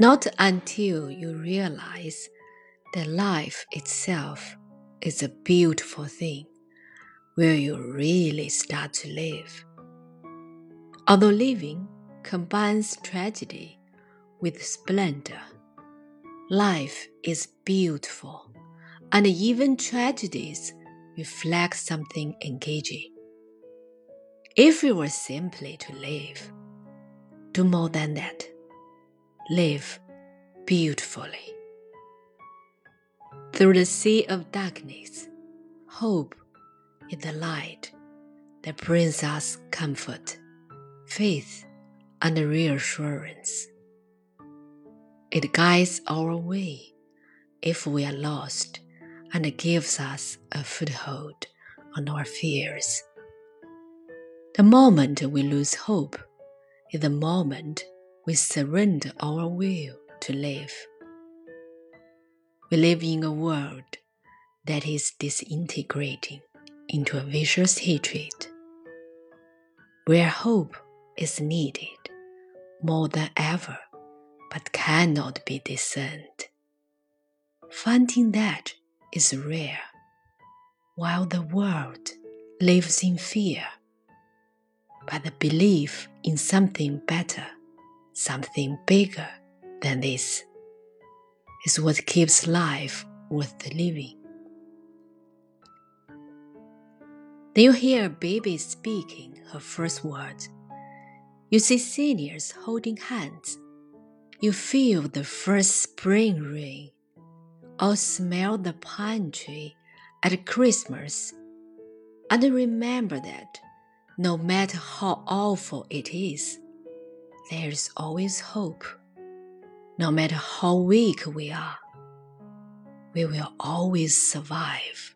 Not until you realize that life itself is a beautiful thing will you really start to live. Although living combines tragedy with splendor, life is beautiful, and even tragedies reflect something engaging. If we were simply to live, do more than that. Live beautifully. Through the sea of darkness, hope is the light that brings us comfort, faith, and reassurance. It guides our way if we are lost and gives us a foothold on our fears. The moment we lose hope is the moment we surrender our will to live. We live in a world that is disintegrating into a vicious hatred, where hope is needed more than ever but cannot be discerned. Finding that is rare, while the world lives in fear. But the belief in something better, something bigger than this, is what keeps life worth living. Then you hear a baby speaking her first words. You see seniors holding hands. You feel the first spring rain or smell the pine tree at Christmas. And remember that no matter how awful it is, there is always hope. No matter how weak we are, we will always survive.